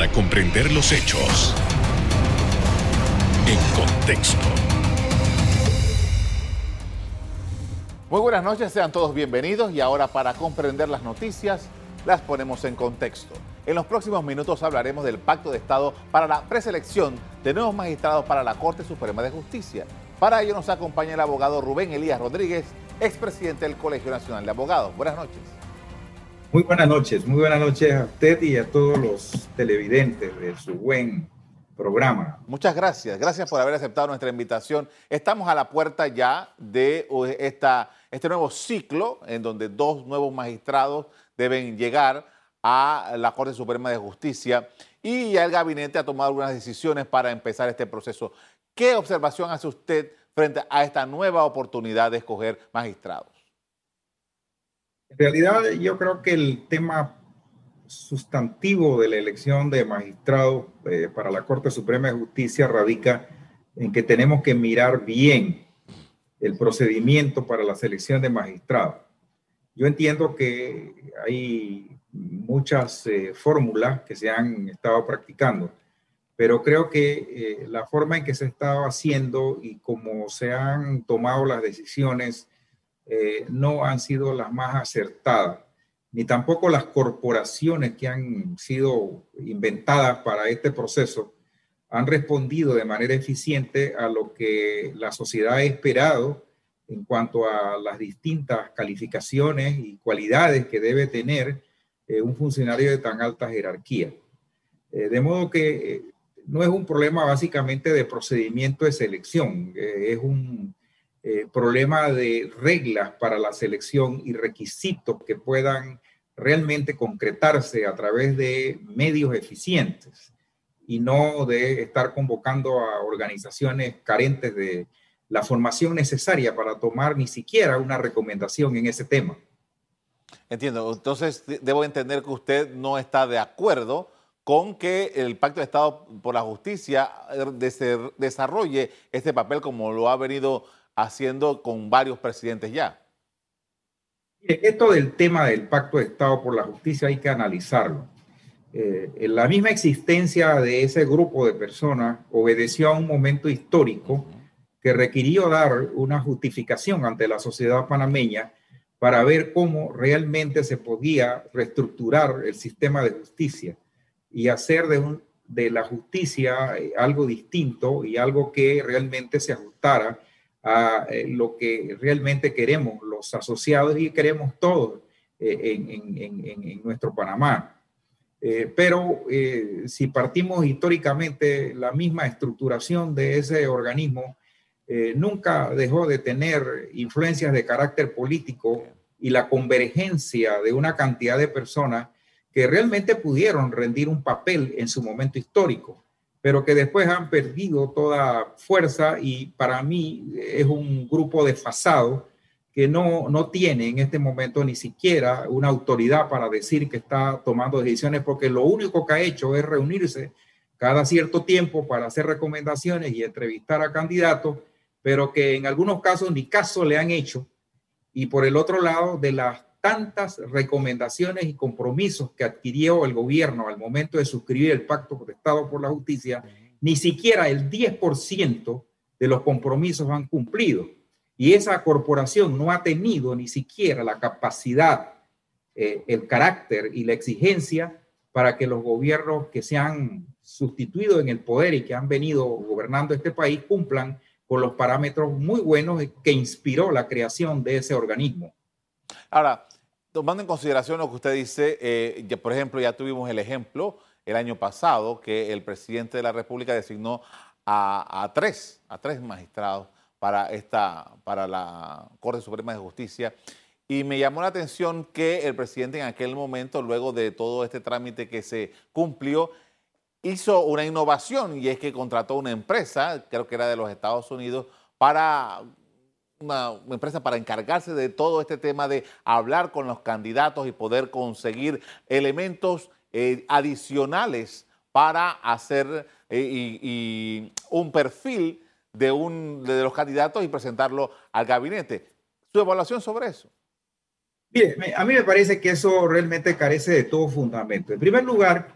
para comprender los hechos en contexto. Muy buenas noches, sean todos bienvenidos y ahora para comprender las noticias las ponemos en contexto. En los próximos minutos hablaremos del Pacto de Estado para la preselección de nuevos magistrados para la Corte Suprema de Justicia. Para ello nos acompaña el abogado Rubén Elías Rodríguez, expresidente del Colegio Nacional de Abogados. Buenas noches. Muy buenas noches, muy buenas noches a usted y a todos los televidentes de su buen programa. Muchas gracias, gracias por haber aceptado nuestra invitación. Estamos a la puerta ya de esta, este nuevo ciclo en donde dos nuevos magistrados deben llegar a la Corte Suprema de Justicia y ya el gabinete ha tomado algunas decisiones para empezar este proceso. ¿Qué observación hace usted frente a esta nueva oportunidad de escoger magistrados? En realidad yo creo que el tema sustantivo de la elección de magistrado eh, para la Corte Suprema de Justicia radica en que tenemos que mirar bien el procedimiento para la selección de magistrados. Yo entiendo que hay muchas eh, fórmulas que se han estado practicando, pero creo que eh, la forma en que se estaba haciendo y cómo se han tomado las decisiones eh, no han sido las más acertadas, ni tampoco las corporaciones que han sido inventadas para este proceso han respondido de manera eficiente a lo que la sociedad ha esperado en cuanto a las distintas calificaciones y cualidades que debe tener eh, un funcionario de tan alta jerarquía. Eh, de modo que no es un problema básicamente de procedimiento de selección, es un eh, problema de reglas para la selección y requisitos que puedan realmente concretarse a través de medios eficientes y no de estar convocando a organizaciones carentes de la formación necesaria para tomar ni siquiera una recomendación en ese tema. Entiendo. Entonces, debo entender que usted no está de acuerdo con que el Pacto de Estado por la Justicia eh, desarrolle este papel como lo ha venido haciendo con varios presidentes ya. Esto del tema del Pacto de Estado por la Justicia hay que analizarlo. Eh, la misma existencia de ese grupo de personas obedeció a un momento histórico que requirió dar una justificación ante la sociedad panameña para ver cómo realmente se podía reestructurar el sistema de justicia y hacer de, de la justicia eh, algo distinto y algo que realmente se ajustara a eh, lo que realmente queremos los asociados y queremos todos eh, en, nuestro Panamá. Eh, pero si partimos históricamente, la misma estructuración de ese organismo nunca dejó de tener influencias de carácter político y la convergencia de una cantidad de personas que realmente pudieron rendir un papel en su momento histórico pero que después han perdido toda fuerza y para mí es un grupo desfasado que no, no tiene en este momento ni siquiera una autoridad para decir que está tomando decisiones, porque lo único que ha hecho es reunirse cada cierto tiempo para hacer recomendaciones y entrevistar a candidatos, pero que en algunos casos ni caso le han hecho. Y por el otro lado, de las tantas recomendaciones y compromisos que adquirió el gobierno al momento de suscribir el Pacto de Estado por la Justicia, ni siquiera el 10% de los compromisos han cumplido. Y esa corporación no ha tenido ni siquiera la capacidad, eh, el carácter y la exigencia para que los gobiernos que se han sustituido en el poder y que han venido gobernando este país cumplan con los parámetros muy buenos que inspiró la creación de ese organismo. Ahora, tomando en consideración lo que usted dice, eh, por ejemplo, ya tuvimos el ejemplo el año pasado que el presidente de la República designó a, tres, a tres magistrados para, esta, para la Corte Suprema de Justicia. Y me llamó la atención que el presidente en aquel momento, luego de todo este trámite que se cumplió, hizo una innovación y es que contrató una empresa, creo que era de los Estados Unidos, para una, empresa para encargarse de todo este tema de hablar con los candidatos y poder conseguir elementos eh, adicionales para hacer eh, un perfil de, un, de los candidatos y presentarlo al gabinete. ¿Su evaluación sobre eso? Bien, a mí me parece que eso realmente carece de todo fundamento. En primer lugar,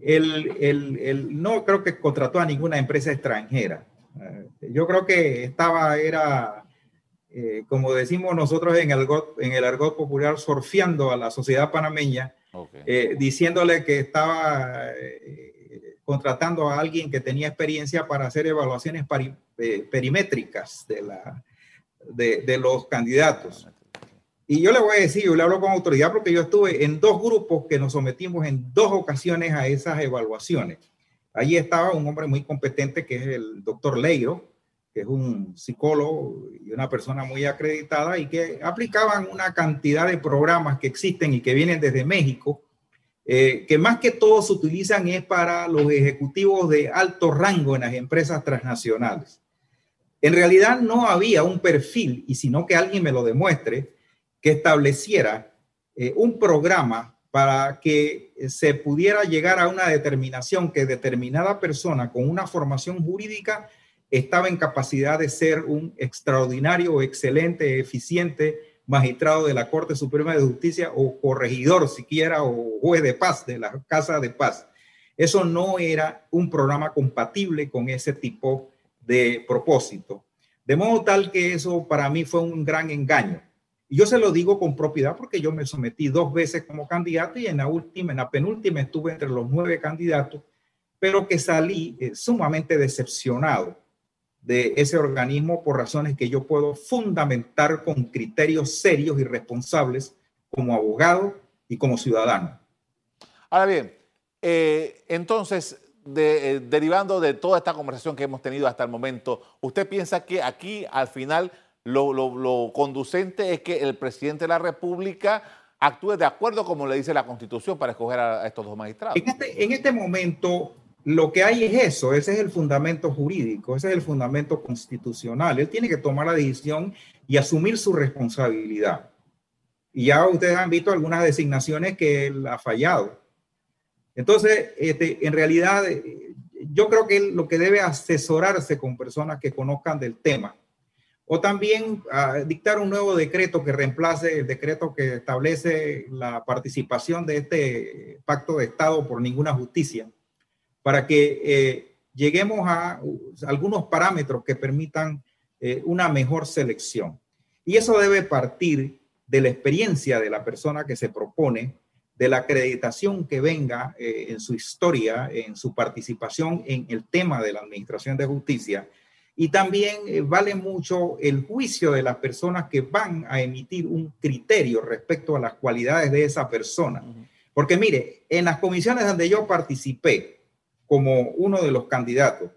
el, no creo que contrató a ninguna empresa extranjera. Eh, yo creo que estaba, era, eh, como decimos nosotros en el, en el argot popular, surfeando a la sociedad panameña, eh, diciéndole que estaba contratando a alguien que tenía experiencia para hacer evaluaciones perimétricas de, la, de, de los candidatos. Y yo le voy a decir, yo le hablo con autoridad porque yo estuve en dos grupos que nos sometimos en dos ocasiones a esas evaluaciones. Allí estaba un hombre muy competente que es el doctor Leiro, es un psicólogo y una persona muy acreditada y que aplicaban una cantidad de programas que existen y que vienen desde México, eh, que más que todo se utilizan es para los ejecutivos de alto rango en las empresas transnacionales. En realidad no había un perfil, y sino que alguien me lo demuestre, que estableciera eh, un programa para que se pudiera llegar a una determinación que determinada persona con una formación jurídica estaba en capacidad de ser un extraordinario, excelente, eficiente magistrado de la Corte Suprema de Justicia o corregidor siquiera o juez de paz de la Casa de Paz. Eso no era un programa compatible con ese tipo de propósito. De modo tal que eso para mí fue un gran engaño. Y yo se lo digo con propiedad porque yo me sometí dos veces como candidato y en la última, en la penúltima estuve entre los nueve candidatos, pero que salí eh, sumamente decepcionado de ese organismo por razones que yo puedo fundamentar con criterios serios y responsables como abogado y como ciudadano. Ahora bien, eh, entonces, eh, derivando de toda esta conversación que hemos tenido hasta el momento, ¿usted piensa que aquí al final lo, conducente es que el presidente de la República actúe de acuerdo como le dice la Constitución para escoger a, estos dos magistrados. En este, en este momento lo que hay es eso, ese es el fundamento jurídico, ese es el fundamento constitucional. Él tiene que tomar la decisión y asumir su responsabilidad. Y ya ustedes han visto algunas designaciones que él ha fallado. Entonces, este, en realidad, yo creo que lo que debe asesorarse con personas que conozcan del tema o también ah, dictar un nuevo decreto que reemplace el decreto que establece la participación de este pacto de Estado por ninguna justicia, para que eh, lleguemos a algunos parámetros que permitan eh, una mejor selección. Y eso debe partir de la experiencia de la persona que se propone, de la acreditación que venga eh, en su historia, en su participación en el tema de la administración de justicia y también eh, vale mucho el juicio de las personas que van a emitir un criterio respecto a las cualidades de esa persona. Porque mire, en las comisiones donde yo participé como uno de los candidatos,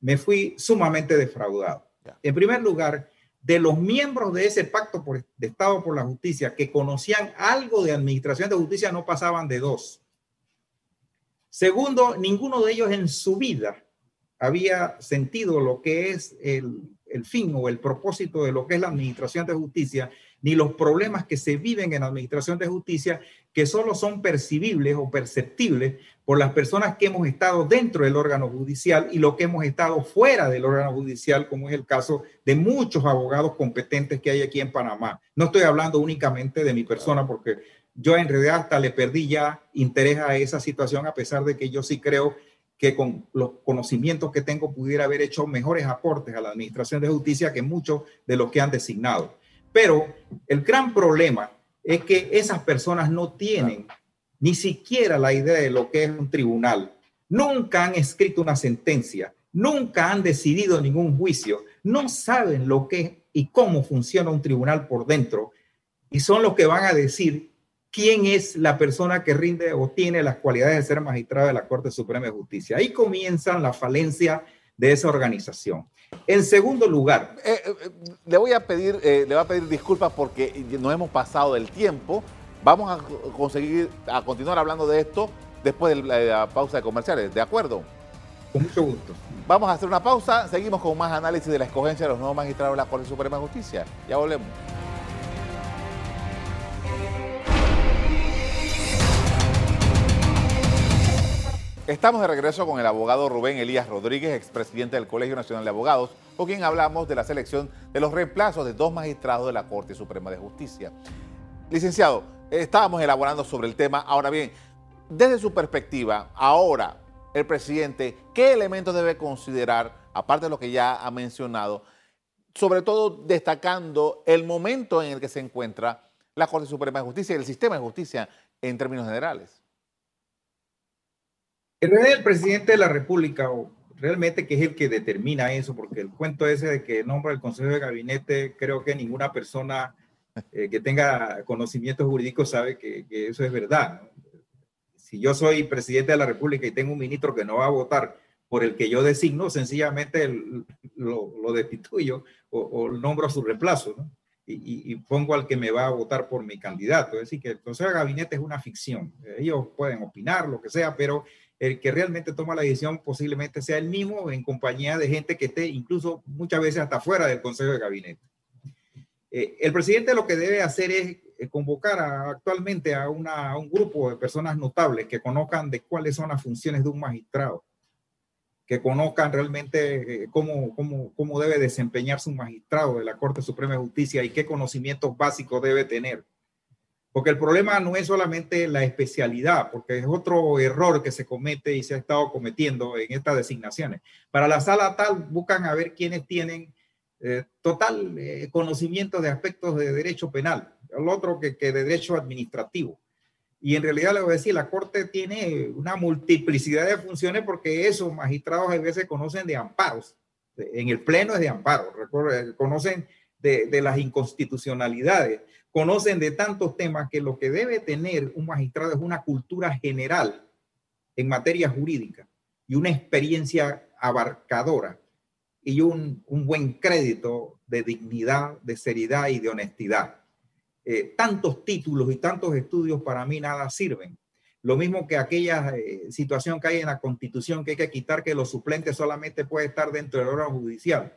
me fui sumamente defraudado. En primer lugar, de los miembros de ese pacto por, de Estado por la Justicia que conocían algo de administración de justicia no pasaban de dos. Segundo, ninguno de ellos en su vida había sentido lo que es el, fin o el propósito de lo que es la administración de justicia, ni los problemas que se viven en la administración de justicia, que solo son percibibles o perceptibles por las personas que hemos estado dentro del órgano judicial y lo que hemos estado fuera del órgano judicial, como es el caso de muchos abogados competentes que hay aquí en Panamá. No estoy hablando únicamente de mi persona, porque yo en realidad hasta le perdí ya interés a esa situación, a pesar de que yo sí creo que con los conocimientos que tengo pudiera haber hecho mejores aportes a la Administración de Justicia que muchos de los que han designado. Pero el gran problema es que esas personas no tienen ni siquiera la idea de lo que es un tribunal. Nunca han escrito una sentencia, nunca han decidido ningún juicio, no saben lo que es y cómo funciona un tribunal por dentro y son los que van a decir quién es la persona que rinde o tiene las cualidades de ser magistrado de la Corte Suprema de Justicia. Ahí comienzan la falencia de esa organización. En segundo lugar, eh, eh, le voy a pedir, eh, le voy a pedir disculpas porque no hemos pasado el tiempo. Vamos a conseguir a continuar hablando de esto después de la pausa de comerciales. ¿De acuerdo? Con mucho gusto. Vamos a hacer una pausa. Seguimos con más análisis de la escogencia de los nuevos magistrados de la Corte Suprema de Justicia. Ya volvemos. Estamos de regreso con el abogado Rubén Elías Rodríguez, expresidente del Colegio Nacional de Abogados, con quien hablamos de la selección de los reemplazos de dos magistrados de la Corte Suprema de Justicia. Licenciado, estábamos elaborando sobre el tema. Ahora bien, desde su perspectiva, ahora el presidente, ¿qué elementos debe considerar, aparte de lo que ya ha mencionado, sobre todo destacando el momento en el que se encuentra la Corte Suprema de Justicia y el sistema de justicia en términos generales? En realidad el presidente de la República, o realmente que es el que determina eso, porque el cuento ese de que nombra el Consejo de Gabinete, creo que ninguna persona eh, que tenga conocimientos jurídicos sabe que, eso es verdad. Si yo soy presidente de la República y tengo un ministro que no va a votar por el que yo designo, sencillamente lo, lo, destituyo o, nombro a su reemplazo, ¿no? Y, y, pongo al que me va a votar por mi candidato. Es decir, que el Consejo de Gabinete es una ficción. Ellos pueden opinar, lo que sea, pero el que realmente toma la decisión posiblemente sea el mismo en compañía de gente que esté incluso muchas veces hasta fuera del Consejo de Gabinete. Eh, el presidente lo que debe hacer es eh, convocar actualmente a, un grupo de personas notables que conozcan de cuáles son las funciones de un magistrado, que conozcan realmente eh, cómo, cómo, cómo debe desempeñarse un magistrado de la Corte Suprema de Justicia y qué conocimientos básicos debe tener porque el problema no es solamente la especialidad, porque es otro error que se comete y se ha estado cometiendo en estas designaciones. Para la sala tal, buscan a ver quiénes tienen eh, total eh, conocimiento de aspectos de derecho penal, el otro que, que de derecho administrativo. Y en realidad le voy a decir, la Corte tiene una multiplicidad de funciones porque esos magistrados a veces conocen de amparos. En el Pleno es de amparo, conocen de, de las inconstitucionalidades conocen de tantos temas que lo que debe tener un magistrado es una cultura general en materia jurídica y una experiencia abarcadora y un, buen crédito de dignidad, de seriedad y de honestidad. Eh, tantos títulos y tantos estudios para mí nada sirven. Lo mismo que aquella eh, situación que hay en la constitución que hay que quitar que los suplentes solamente pueden estar dentro del órgano judicial.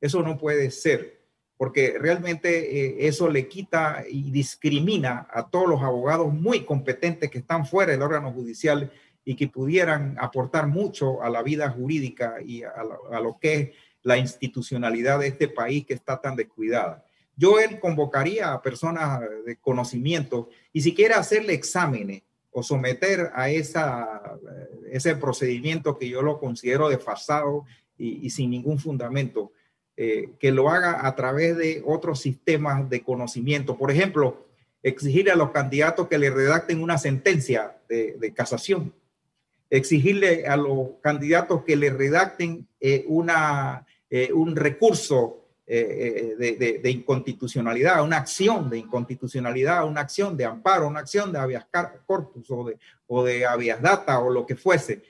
Eso no puede ser porque realmente eh, eso le quita y discrimina a todos los abogados muy competentes que están fuera del órgano judicial y que pudieran aportar mucho a la vida jurídica y a, lo que es la institucionalidad de este país que está tan descuidada. Yo él convocaría a personas de conocimiento y si quiere hacerle exámenes o someter a esa, ese procedimiento que yo lo considero desfasado y, y sin ningún fundamento, eh, que lo haga a través de otros sistemas de conocimiento. Por ejemplo, exigirle a los candidatos que le redacten una sentencia de, casación, exigirle a los candidatos que le redacten eh, una, eh, un recurso de, inconstitucionalidad, una acción de inconstitucionalidad, una acción de amparo, una acción de habeas corpus o de, o de habeas data o lo que fuese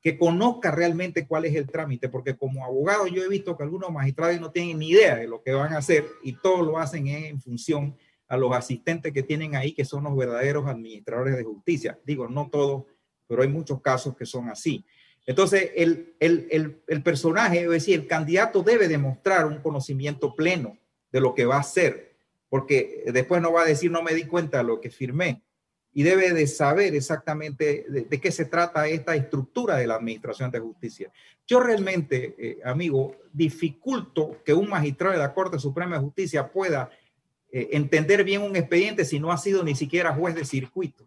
que conozca realmente cuál es el trámite, porque como abogado yo he visto que algunos magistrados no tienen ni idea de lo que van a hacer y todo lo hacen en función a los asistentes que tienen ahí, que son los verdaderos administradores de justicia. Digo, no todos, pero hay muchos casos que son así. Entonces, el, el, el, el personaje, es decir, el candidato debe demostrar un conocimiento pleno de lo que va a hacer, porque después no va a decir, no me di cuenta de lo que firmé y debe de saber exactamente de, qué se trata esta estructura de la Administración de Justicia. Yo realmente, eh, amigo, dificulto que un magistrado de la Corte Suprema de Justicia pueda eh, entender bien un expediente si no ha sido ni siquiera juez de circuito.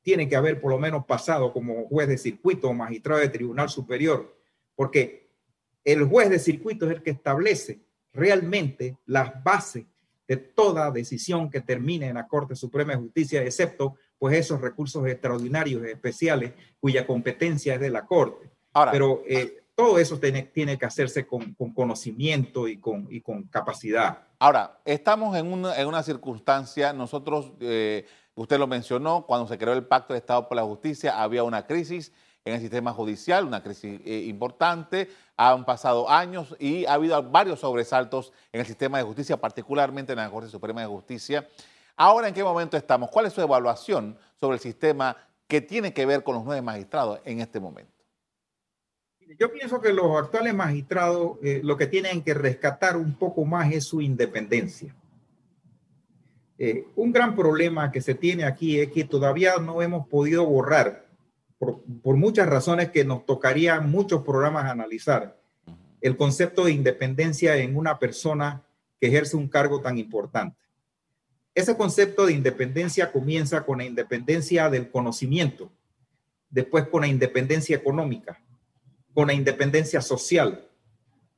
Tiene que haber por lo menos pasado como juez de circuito o magistrado de Tribunal Superior, porque el juez de circuito es el que establece realmente las bases de toda decisión que termine en la Corte Suprema de Justicia, excepto pues esos recursos extraordinarios especiales cuya competencia es de la Corte. Ahora, Pero eh, todo eso tiene, tiene que hacerse con, con, conocimiento y con, y con capacidad. Ahora, estamos en una, en una circunstancia, nosotros, eh, usted lo mencionó, cuando se creó el Pacto de Estado por la Justicia, había una crisis en el sistema judicial, una crisis eh, importante. Han pasado años y ha habido varios sobresaltos en el sistema de justicia, particularmente en la Corte Suprema de Justicia. Ahora, ¿en qué momento estamos? ¿Cuál es su evaluación sobre el sistema que tiene que ver con los nueve magistrados en este momento? Yo pienso que los actuales magistrados eh, lo que tienen que rescatar un poco más es su independencia. Eh, un gran problema que se tiene aquí es que todavía no hemos podido borrar por, muchas razones que nos tocaría muchos programas analizar, el concepto de independencia en una persona que ejerce un cargo tan importante. ese concepto de independencia comienza con la independencia del conocimiento, después con la independencia económica, con la independencia social.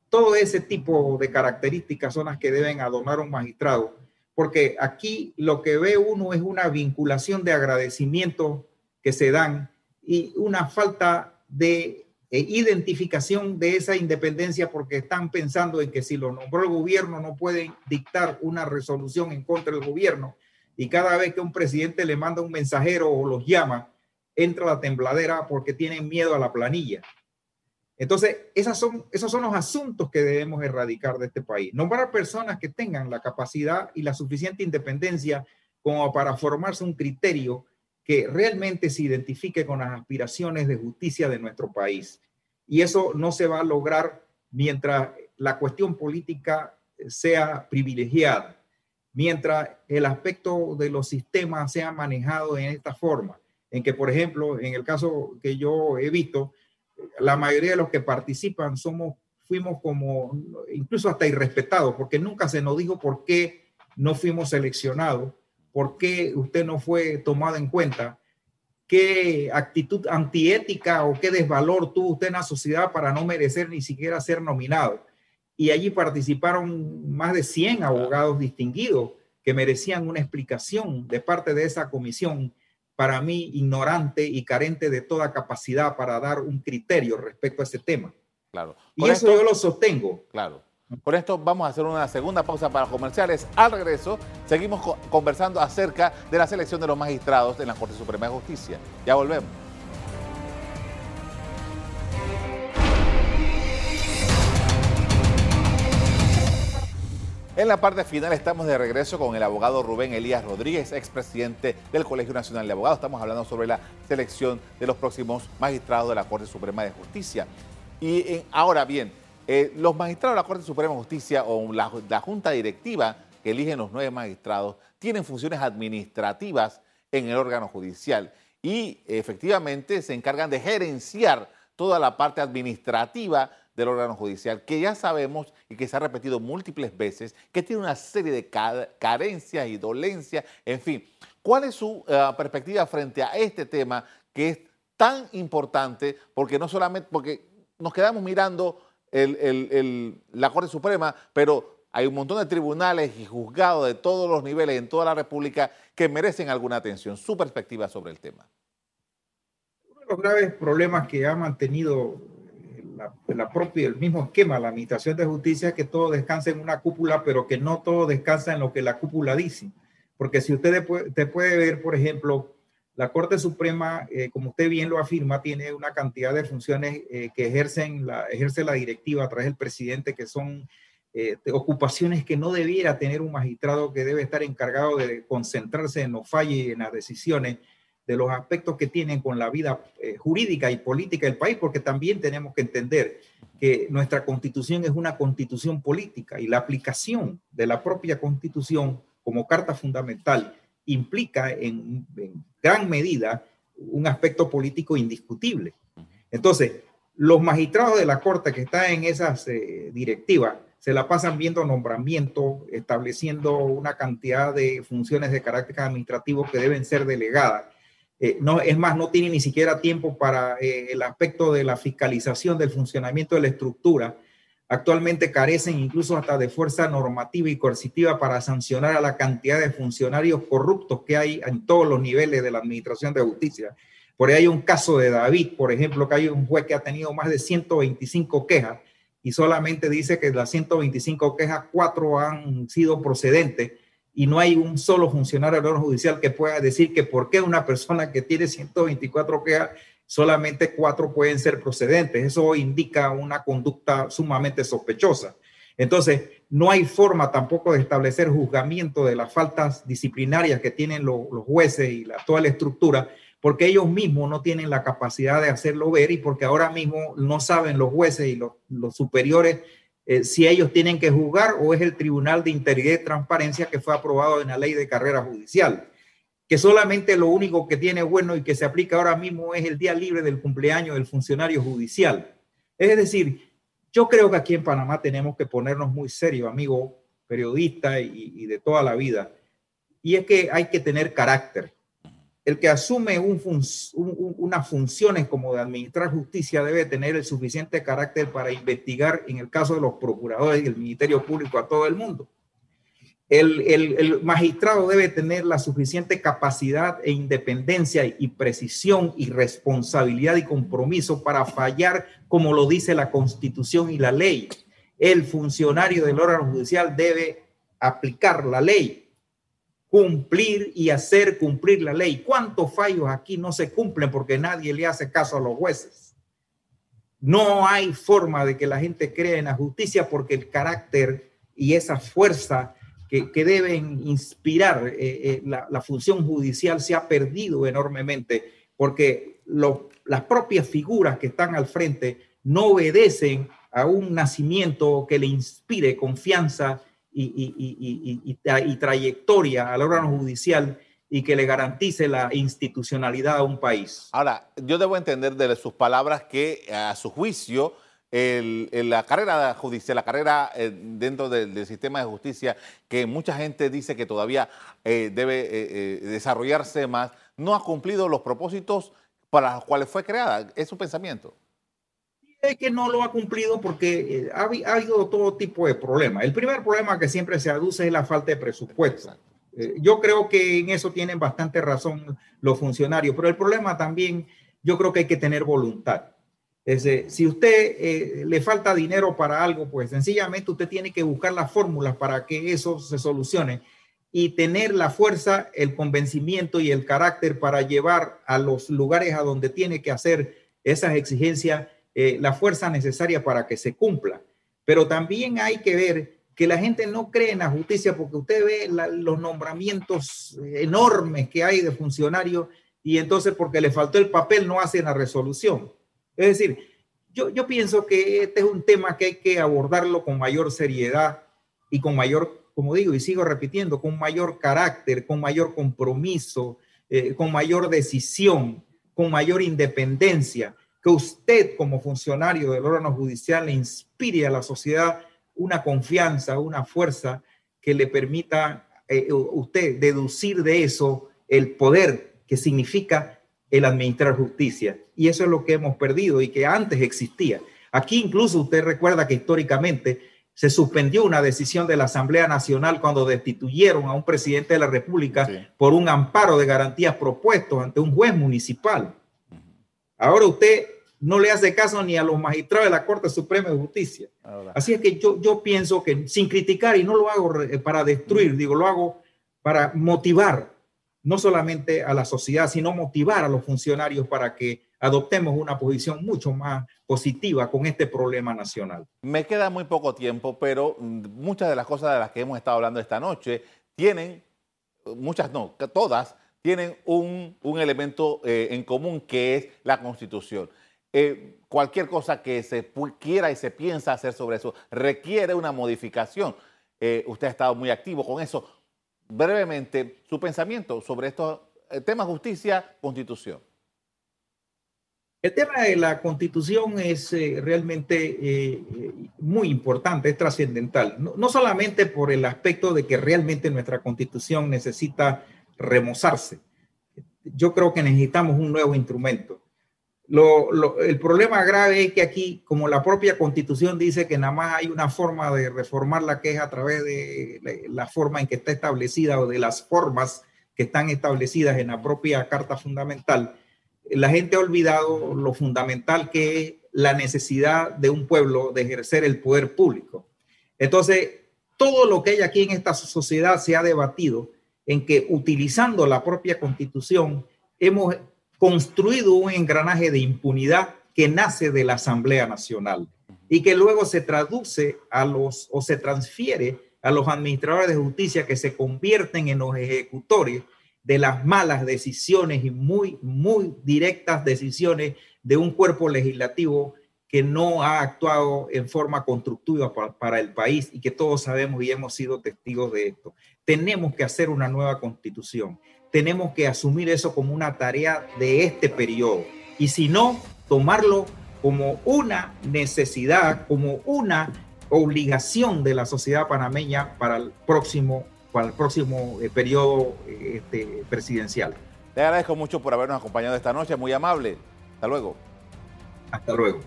Todo ese tipo de características son las que deben adornar un magistrado, porque aquí lo que ve uno es una vinculación de agradecimiento que se dan y una falta de e identificación de esa independencia porque están pensando en que si lo nombró el gobierno no pueden dictar una resolución en contra del gobierno y cada vez que un presidente le manda un mensajero o los llama, entra la tembladera porque tienen miedo a la planilla. Entonces, esas son, esos son los asuntos que debemos erradicar de este país. Nombrar personas que tengan la capacidad y la suficiente independencia como para formarse un criterio que realmente se identifique con las aspiraciones de justicia de nuestro país. Y eso no se va a lograr mientras la cuestión política sea privilegiada, mientras el aspecto de los sistemas sea manejado en esta forma, en que, por ejemplo, en el caso que yo he visto, la mayoría de los que participan somos, fuimos como, incluso hasta irrespetados, porque nunca se nos dijo por qué no fuimos seleccionados ¿Por qué usted no fue tomado en cuenta? ¿Qué actitud antiética o qué desvalor tuvo usted en la sociedad para no merecer ni siquiera ser nominado? Y allí participaron más de 100 abogados distinguidos que merecían una explicación de parte de esa comisión, para mí ignorante y carente de toda capacidad para dar un criterio respecto a ese tema. Claro. y eso yo lo sostengo. Claro. Por esto vamos a hacer una segunda pausa para comerciales. Al regreso, seguimos conversando acerca de la selección de los magistrados en la Corte Suprema de Justicia. Ya volvemos. En la parte final estamos de regreso con el abogado Rubén Elías Rodríguez, expresidente del Colegio Nacional de Abogados. Estamos hablando sobre la selección de los próximos magistrados de la Corte Suprema de Justicia. Y ahora bien, eh, los magistrados de la Corte Suprema de Justicia o la, junta directiva que eligen los nueve magistrados tienen funciones administrativas en el órgano judicial y efectivamente se encargan de gerenciar toda la parte administrativa del órgano judicial, que ya sabemos y que se ha repetido múltiples veces, que tiene una serie de carencias y dolencias, en fin. ¿Cuál es su eh, perspectiva frente a este tema que es tan importante? Porque no solamente, porque nos quedamos mirando la Corte Suprema, pero hay un montón de tribunales y juzgados de todos los niveles en toda la República que merecen alguna atención. Su perspectiva sobre el tema. Uno de los graves problemas que ha mantenido la, propia, el mismo esquema, la Administración de Justicia, es que todo descansa en una cúpula, pero que no todo descansa en lo que la cúpula dice. Porque si usted te puede ver, por ejemplo, la Corte Suprema, eh, como usted bien lo afirma, tiene una cantidad de funciones eh, que ejercen la, ejerce la directiva a través del presidente, que son eh, ocupaciones que no debiera tener un magistrado que debe estar encargado de concentrarse en los fallos y en las decisiones de los aspectos que tienen con la vida jurídica y política del país, porque también tenemos que entender que nuestra constitución es una constitución política y la aplicación de la propia constitución como carta fundamental implica en, gran medida un aspecto político indiscutible. Entonces, los magistrados de la Corte que están en esas eh, directivas se la pasan viendo nombramientos, estableciendo una cantidad de funciones de carácter administrativo que deben ser delegadas. Eh, no, es más, no tienen ni siquiera tiempo para eh, el aspecto de la fiscalización del funcionamiento de la estructura Actualmente carecen incluso hasta de fuerza normativa y coercitiva para sancionar a la cantidad de funcionarios corruptos que hay en todos los niveles de la Administración de Justicia. Por ahí hay un caso de David, por ejemplo, que hay un juez que ha tenido más de 125 quejas y solamente dice que de las 125 quejas, cuatro han sido procedentes y no hay un solo funcionario del orden judicial que pueda decir que por qué una persona que tiene 124 quejas solamente cuatro pueden ser procedentes. Eso indica una conducta sumamente sospechosa. Entonces, no hay forma tampoco de establecer juzgamiento de las faltas disciplinarias que tienen los, jueces y la, toda la estructura, porque ellos mismos no tienen la capacidad de hacerlo ver y porque ahora mismo no saben los jueces y los, superiores eh, si ellos tienen que juzgar o es el Tribunal de Integridad y Transparencia que fue aprobado en la ley de carrera judicial que solamente lo único que tiene bueno y que se aplica ahora mismo es el día libre del cumpleaños del funcionario judicial. Es decir, yo creo que aquí en Panamá tenemos que ponernos muy serios, amigo periodista y, de toda la vida. y es que hay que tener carácter. El que asume unas funciones como de administrar justicia debe tener el suficiente carácter para investigar, en el caso de los procuradores y el Ministerio Público, a todo el mundo. El, magistrado debe tener la suficiente capacidad e independencia y precisión y responsabilidad y compromiso para fallar como lo dice la constitución y la ley. El funcionario del órgano judicial debe aplicar la ley, cumplir y hacer cumplir la ley. ¿Cuántos fallos aquí no se cumplen porque nadie le hace caso a los jueces? No hay forma de que la gente crea en la justicia porque el carácter y esa fuerza que, deben inspirar eh, eh, la, función judicial se ha perdido enormemente porque las propias figuras que están al frente no obedecen a un nacimiento que le inspire confianza y, trayectoria al órgano judicial y que le garantice la institucionalidad a un país. Ahora, yo debo entender de sus palabras que a su juicio la carrera judicial, la carrera eh, dentro del, sistema de justicia, que mucha gente dice que todavía eh, debe eh, desarrollarse más, no ha cumplido los propósitos para los cuales fue creada. ¿Es su pensamiento? Es que no lo ha cumplido porque ha, habido todo tipo de problemas. El primer problema que siempre se aduce es la falta de presupuesto. yo creo que en eso tienen bastante razón los funcionarios, pero el problema también, yo creo que hay que tener voluntad. Es si usted eh, le falta dinero para algo, pues sencillamente usted tiene que buscar las fórmulas para que eso se solucione y tener la fuerza, el convencimiento y el carácter para llevar a los lugares a donde tiene que hacer esas exigencias eh, la fuerza necesaria para que se cumpla. Pero también hay que ver que la gente no cree en la justicia porque usted ve los nombramientos enormes que hay de funcionarios y entonces porque le faltó el papel no hacen la resolución. Es decir, yo, pienso que este es un tema que hay que abordarlo con mayor seriedad y con mayor, como digo, y sigo repitiendo, con mayor carácter, con mayor compromiso, eh, con mayor decisión, con mayor independencia, que usted como funcionario del órgano judicial le inspire a la sociedad una confianza, una fuerza que le permita eh, usted deducir de eso el poder que significa el administrar justicia. Y eso es lo que hemos perdido y que antes existía. Aquí incluso usted recuerda que históricamente se suspendió una decisión de la Asamblea Nacional cuando destituyeron a un presidente de la República por un amparo de garantías propuestos ante un juez municipal. Ahora usted no le hace caso ni a los magistrados de la Corte Suprema de Justicia. Así es que yo, yo pienso que sin criticar, y no lo hago para destruir, digo, lo hago para motivar no solamente a la sociedad, sino motivar a los funcionarios para que adoptemos una posición mucho más positiva con este problema nacional. Me queda muy poco tiempo, pero mm, muchas de las cosas de las que hemos estado hablando esta noche tienen, muchas no, todas, tienen un, elemento eh, en común que es la constitución. Eh, cualquier cosa que se quiera y se piensa hacer sobre eso requiere una modificación. Eh, usted ha estado muy activo con eso brevemente su pensamiento sobre estos eh, temas justicia, constitución. El tema de la constitución es eh, realmente eh, muy importante, es trascendental, no, solamente por el aspecto de que realmente nuestra constitución necesita remozarse. Yo creo que necesitamos un nuevo instrumento el problema grave es que aquí, como la propia constitución dice que nada más hay una forma de reformar la queja a través de la forma en que está establecida o de las formas que están establecidas en la propia Carta Fundamental, la gente ha olvidado lo fundamental que es la necesidad de un pueblo de ejercer el poder público. Entonces, todo lo que hay aquí en esta sociedad se ha debatido en que utilizando la propia constitución hemos construido un engranaje de impunidad que nace de la Asamblea Nacional y que luego se traduce a los o se transfiere a los administradores de justicia que se convierten en los ejecutores de las malas decisiones y muy, muy directas decisiones de un cuerpo legislativo que no ha actuado en forma constructiva para, para, el país y que todos sabemos y hemos sido testigos de esto. Tenemos que hacer una nueva constitución tenemos que asumir eso como una tarea de este periodo. Y si no, tomarlo como una necesidad, como una obligación de la sociedad panameña para el próximo para el próximo eh, periodo este, presidencial. Le agradezco mucho por habernos acompañado esta noche, muy amable. Hasta luego. Hasta luego.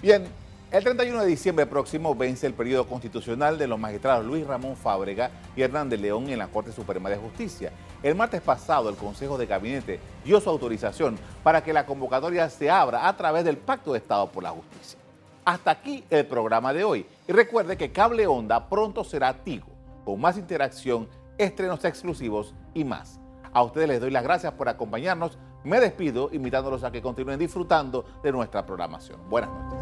Bien, el 31 de diciembre próximo vence el periodo constitucional de los magistrados Luis Ramón Fábrega y Hernán de León en la Corte Suprema de Justicia. El martes pasado, el Consejo de Gabinete dio su autorización para que la convocatoria se abra a través del Pacto de Estado por la Justicia. Hasta aquí el programa de hoy. Y recuerde que Cable Onda pronto será Tigo, con más interacción, estrenos exclusivos y más. A ustedes les doy las gracias por acompañarnos. Me despido invitándolos a que continúen disfrutando de nuestra programación. Buenas noches.